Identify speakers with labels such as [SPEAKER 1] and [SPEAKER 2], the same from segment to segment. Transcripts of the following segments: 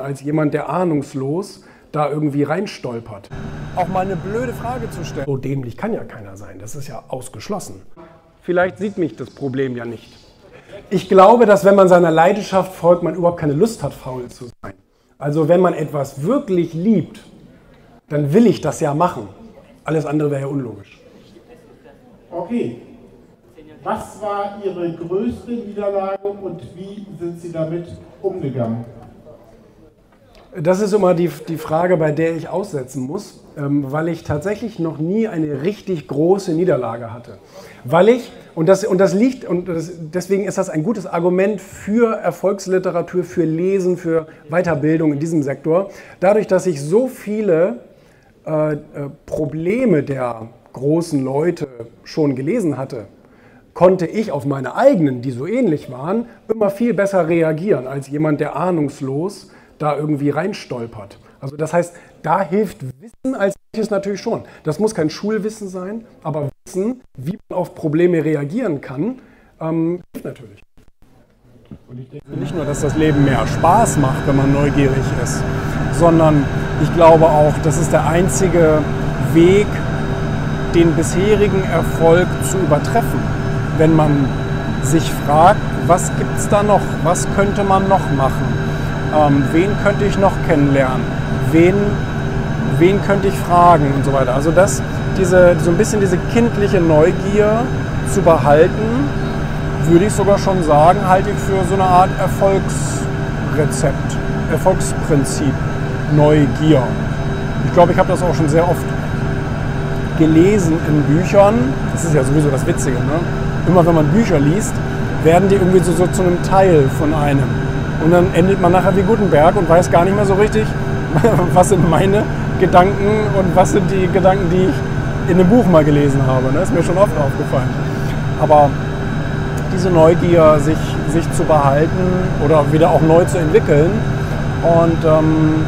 [SPEAKER 1] als jemand, der ahnungslos da irgendwie reinstolpert.
[SPEAKER 2] Auch mal eine blöde Frage zu stellen.
[SPEAKER 1] So dämlich kann ja keiner sein, das ist ja ausgeschlossen. Vielleicht sieht mich das Problem ja nicht. Ich glaube, dass wenn man seiner Leidenschaft folgt, man überhaupt keine Lust hat, faul zu sein. Also wenn man etwas wirklich liebt, dann will ich das ja machen. Alles andere wäre ja unlogisch.
[SPEAKER 3] Okay. Was war Ihre größte Niederlage und wie sind Sie damit umgegangen?
[SPEAKER 1] Das ist immer die, die Frage, bei der ich aussetzen muss, ähm, weil ich tatsächlich noch nie eine richtig große Niederlage hatte. Weil ich, und das, und das liegt, und das, deswegen ist das ein gutes Argument für Erfolgsliteratur, für Lesen, für Weiterbildung in diesem Sektor, dadurch, dass ich so viele äh, äh, Probleme der großen Leute schon gelesen hatte, konnte ich auf meine eigenen, die so ähnlich waren, immer viel besser reagieren als jemand, der ahnungslos da irgendwie reinstolpert. Also das heißt, da hilft Wissen als solches natürlich schon. Das muss kein Schulwissen sein, aber Wissen, wie man auf Probleme reagieren kann, ähm, hilft natürlich.
[SPEAKER 2] Und ich denke nicht nur, dass das Leben mehr Spaß macht, wenn man neugierig ist, sondern ich glaube auch, das ist der einzige Weg, den bisherigen Erfolg zu übertreffen. Wenn man sich fragt, was gibt es da noch, was könnte man noch machen ähm, wen könnte ich noch kennenlernen, wen, wen könnte ich fragen und so weiter. Also das, diese, so ein bisschen diese kindliche Neugier zu behalten, würde ich sogar schon sagen, halte ich für so eine Art Erfolgsrezept, Erfolgsprinzip, Neugier. Ich glaube, ich habe das auch schon sehr oft gelesen in Büchern. Das ist ja sowieso das Witzige. Ne? Immer wenn man Bücher liest, werden die irgendwie so, so zu einem Teil von einem. Und dann endet man nachher wie Gutenberg und weiß gar nicht mehr so richtig, was sind meine Gedanken und was sind die Gedanken, die ich in einem Buch mal gelesen habe. Das ne? ist mir schon oft aufgefallen. Aber diese Neugier, sich, sich zu behalten oder wieder auch neu zu entwickeln und ähm,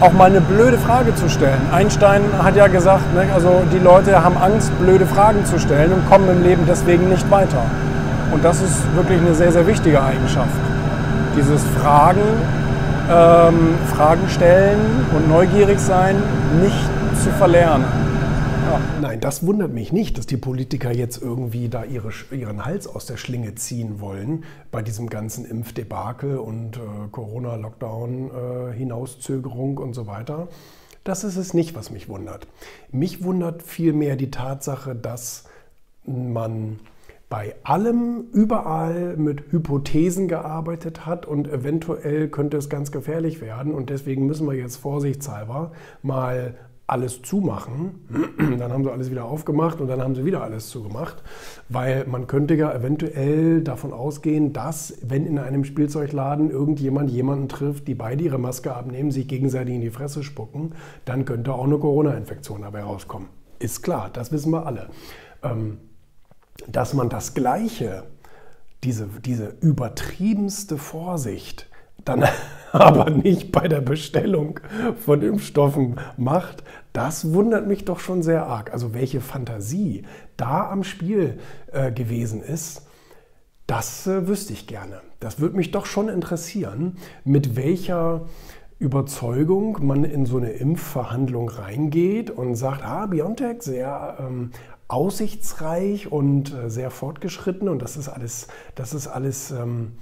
[SPEAKER 2] auch mal eine blöde Frage zu stellen. Einstein hat ja gesagt, ne, also die Leute haben Angst, blöde Fragen zu stellen und kommen im Leben deswegen nicht weiter. Und das ist wirklich eine sehr, sehr wichtige Eigenschaft dieses Fragen, ähm, Fragen stellen und neugierig sein nicht zu verlernen.
[SPEAKER 1] Ja. Nein, das wundert mich nicht, dass die Politiker jetzt irgendwie da ihre, ihren Hals aus der Schlinge ziehen wollen bei diesem ganzen Impfdebakel und äh, Corona-Lockdown-Hinauszögerung äh, und so weiter. Das ist es nicht, was mich wundert. Mich wundert vielmehr die Tatsache, dass man bei allem überall mit Hypothesen gearbeitet hat und eventuell könnte es ganz gefährlich werden und deswegen müssen wir jetzt vorsichtshalber mal alles zumachen. Dann haben sie alles wieder aufgemacht und dann haben sie wieder alles zugemacht, weil man könnte ja eventuell davon ausgehen, dass wenn in einem Spielzeugladen irgendjemand jemanden trifft, die beide ihre Maske abnehmen, sich gegenseitig in die Fresse spucken, dann könnte auch eine Corona-Infektion dabei rauskommen. Ist klar, das wissen wir alle. Ähm, dass man das Gleiche, diese, diese übertriebenste Vorsicht, dann aber nicht bei der Bestellung von Impfstoffen macht, das wundert mich doch schon sehr arg. Also welche Fantasie da am Spiel äh, gewesen ist, das äh, wüsste ich gerne. Das würde mich doch schon interessieren, mit welcher Überzeugung man in so eine Impfverhandlung reingeht und sagt, ah, BioNTech, sehr ähm, aussichtsreich und äh, sehr fortgeschritten und das ist alles, das ist alles ähm,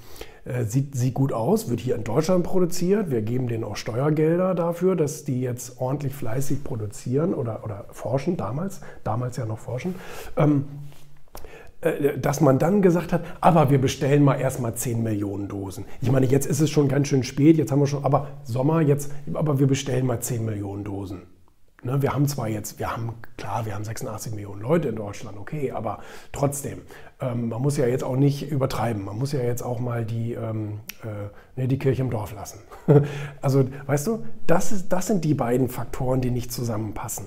[SPEAKER 1] äh, sieht, sieht gut aus, wird hier in Deutschland produziert. Wir geben denen auch Steuergelder dafür, dass die jetzt ordentlich fleißig produzieren oder, oder forschen, damals, damals ja noch forschen. Ähm, äh, dass man dann gesagt hat, aber wir bestellen mal erstmal 10 Millionen Dosen. Ich meine, jetzt ist es schon ganz schön spät, jetzt haben wir schon, aber Sommer, jetzt, aber wir bestellen mal 10 Millionen Dosen. Ne, wir haben zwar jetzt, wir haben, klar, wir haben 86 Millionen Leute in Deutschland, okay, aber trotzdem, ähm, man muss ja jetzt auch nicht übertreiben. Man muss ja jetzt auch mal die, ähm, äh, ne, die Kirche im Dorf lassen. also, weißt du, das, ist, das sind die beiden Faktoren, die nicht zusammenpassen.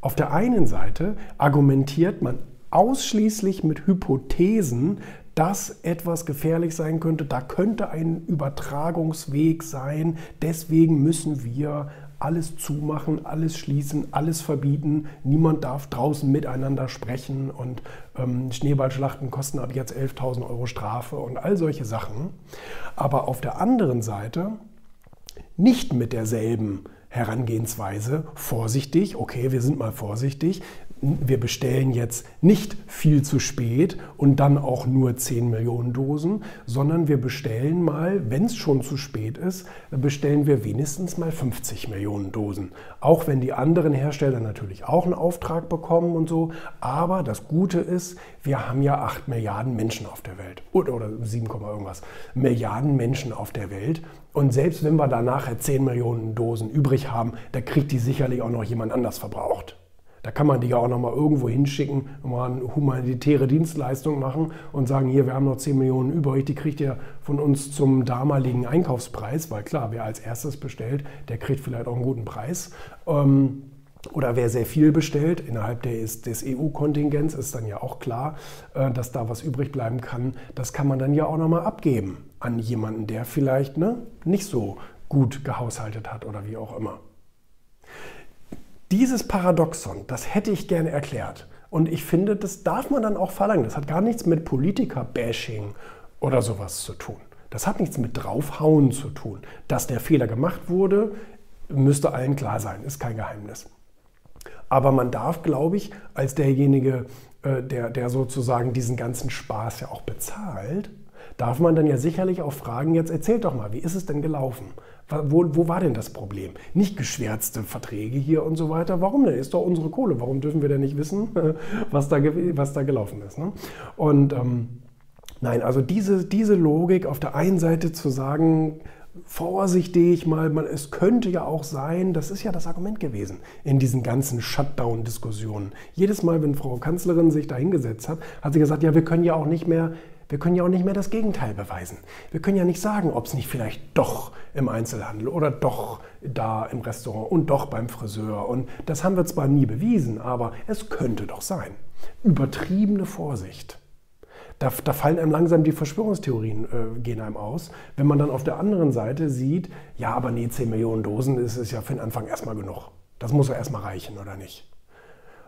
[SPEAKER 1] Auf der einen Seite argumentiert man ausschließlich mit Hypothesen, dass etwas gefährlich sein könnte, da könnte ein Übertragungsweg sein, deswegen müssen wir alles zumachen, alles schließen, alles verbieten. Niemand darf draußen miteinander sprechen und ähm, Schneeballschlachten kosten ab jetzt 11.000 Euro Strafe und all solche Sachen. Aber auf der anderen Seite nicht mit derselben Herangehensweise vorsichtig, okay, wir sind mal vorsichtig, wir bestellen jetzt nicht viel zu spät und dann auch nur 10 Millionen Dosen, sondern wir bestellen mal, wenn es schon zu spät ist, bestellen wir wenigstens mal 50 Millionen Dosen. Auch wenn die anderen Hersteller natürlich auch einen Auftrag bekommen und so. Aber das Gute ist, wir haben ja 8 Milliarden Menschen auf der Welt. Oder, oder 7, irgendwas. Milliarden Menschen auf der Welt. Und selbst wenn wir da nachher 10 Millionen Dosen übrig haben, da kriegt die sicherlich auch noch jemand anders verbraucht. Da kann man die ja auch nochmal irgendwo hinschicken, mal eine humanitäre Dienstleistung machen und sagen, hier, wir haben noch 10 Millionen übrig, die kriegt ihr von uns zum damaligen Einkaufspreis, weil klar, wer als erstes bestellt, der kriegt vielleicht auch einen guten Preis. Ähm, oder wer sehr viel bestellt, innerhalb des, des EU-Kontingents ist dann ja auch klar, äh, dass da was übrig bleiben kann. Das kann man dann ja auch nochmal abgeben an jemanden, der vielleicht ne, nicht so gut gehaushaltet hat oder wie auch immer. Dieses Paradoxon, das hätte ich gerne erklärt. Und ich finde, das darf man dann auch verlangen. Das hat gar nichts mit Politiker-Bashing oder sowas zu tun. Das hat nichts mit draufhauen zu tun. Dass der Fehler gemacht wurde, müsste allen klar sein, ist kein Geheimnis. Aber man darf, glaube ich, als derjenige, äh, der, der sozusagen diesen ganzen Spaß ja auch bezahlt, darf man dann ja sicherlich auch fragen, jetzt erzählt doch mal, wie ist es denn gelaufen? Wo, wo, war denn das Problem? Nicht geschwärzte Verträge hier und so weiter. Warum denn? Ist doch unsere Kohle. Warum dürfen wir denn nicht wissen, was da, was da gelaufen ist? Ne? Und ähm, nein, also diese, diese Logik auf der einen Seite zu sagen, vorsichtig mal, man, es könnte ja auch sein, das ist ja das Argument gewesen in diesen ganzen Shutdown-Diskussionen. Jedes Mal, wenn Frau Kanzlerin sich da hingesetzt hat, hat sie gesagt, ja, wir können ja auch nicht mehr wir können ja auch nicht mehr das Gegenteil beweisen. Wir können ja nicht sagen, ob es nicht vielleicht doch im Einzelhandel oder doch da im Restaurant und doch beim Friseur. Und das haben wir zwar nie bewiesen, aber es könnte doch sein. Übertriebene Vorsicht. Da, da fallen einem langsam die Verschwörungstheorien, äh, gehen einem aus. Wenn man dann auf der anderen Seite sieht, ja, aber nee, 10 Millionen Dosen ist es ja für den Anfang erstmal genug. Das muss ja erstmal reichen, oder nicht?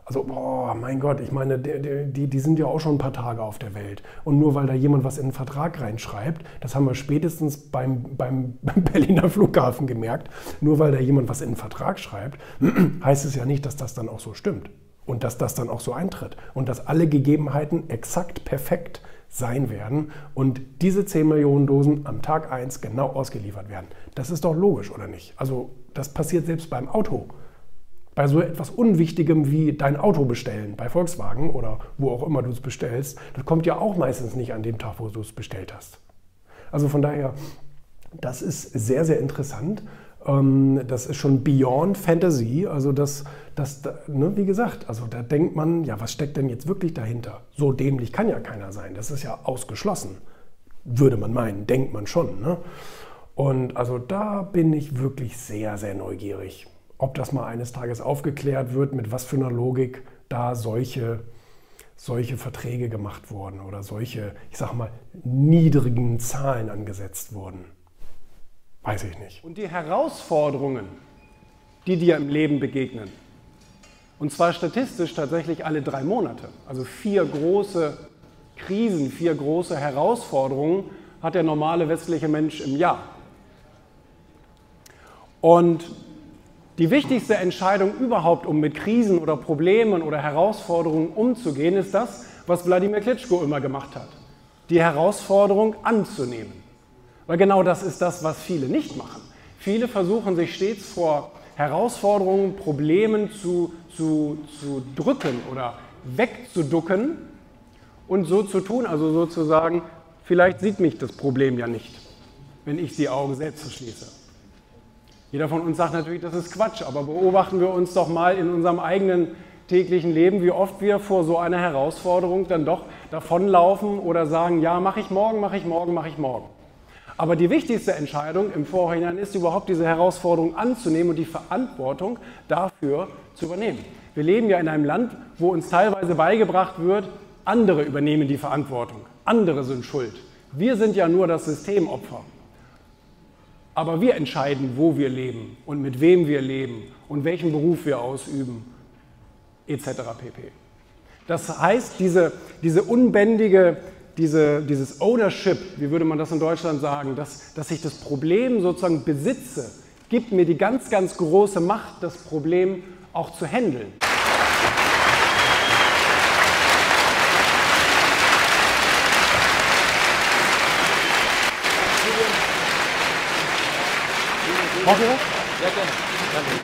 [SPEAKER 1] Also, boah, mein Gott, ich meine, die, die sind ja auch schon ein paar Tage auf der Welt. Und nur weil da jemand was in den Vertrag reinschreibt, das haben wir spätestens beim, beim Berliner Flughafen gemerkt, nur weil da jemand was in den Vertrag schreibt, heißt es ja nicht, dass das dann auch so stimmt. Und dass das dann auch so eintritt. Und dass alle Gegebenheiten exakt perfekt sein werden und diese 10 Millionen Dosen am Tag 1 genau ausgeliefert werden. Das ist doch logisch, oder nicht? Also das passiert selbst beim Auto bei so etwas Unwichtigem wie dein Auto bestellen, bei Volkswagen oder wo auch immer du es bestellst, das kommt ja auch meistens nicht an dem Tag, wo du es bestellt hast. Also von daher, das ist sehr, sehr interessant. Ähm, das ist schon beyond Fantasy. Also das, das ne, wie gesagt, also da denkt man, ja, was steckt denn jetzt wirklich dahinter? So dämlich kann ja keiner sein. Das ist ja ausgeschlossen. Würde man meinen, denkt man schon. Ne? Und also da bin ich wirklich sehr, sehr neugierig ob das mal eines Tages aufgeklärt wird, mit was für einer Logik da solche, solche Verträge gemacht wurden oder solche, ich sag mal, niedrigen Zahlen angesetzt wurden. Weiß ich nicht.
[SPEAKER 2] Und die Herausforderungen, die dir im Leben begegnen, und zwar statistisch tatsächlich alle drei Monate, also vier große Krisen, vier große Herausforderungen hat der normale westliche Mensch im Jahr. Und die wichtigste Entscheidung überhaupt, um mit Krisen oder Problemen oder Herausforderungen umzugehen, ist das, was Wladimir Klitschko immer gemacht hat. Die Herausforderung anzunehmen. Weil genau das ist das, was viele nicht machen. Viele versuchen sich stets vor Herausforderungen, Problemen zu, zu, zu drücken oder wegzuducken und so zu tun, also sozusagen, vielleicht sieht mich das Problem ja nicht, wenn ich die Augen selbst verschließe. Jeder von uns sagt natürlich, das ist Quatsch, aber beobachten wir uns doch mal in unserem eigenen täglichen Leben, wie oft wir vor so einer Herausforderung dann doch davonlaufen oder sagen, ja, mache ich morgen, mache ich morgen, mache ich morgen. Aber die wichtigste Entscheidung im Vorhinein ist überhaupt diese Herausforderung anzunehmen und die Verantwortung dafür zu übernehmen. Wir leben ja in einem Land, wo uns teilweise beigebracht wird, andere übernehmen die Verantwortung, andere sind schuld. Wir sind ja nur das Systemopfer. Aber wir entscheiden, wo wir leben und mit wem wir leben und welchen Beruf wir ausüben, etc. pp. Das heißt, diese, diese unbändige, diese, dieses Ownership, wie würde man das in Deutschland sagen, dass, dass ich das Problem sozusagen besitze,
[SPEAKER 1] gibt mir die ganz, ganz große Macht, das Problem auch zu handeln. Braucht ihr was? Ja, gerne. Danke.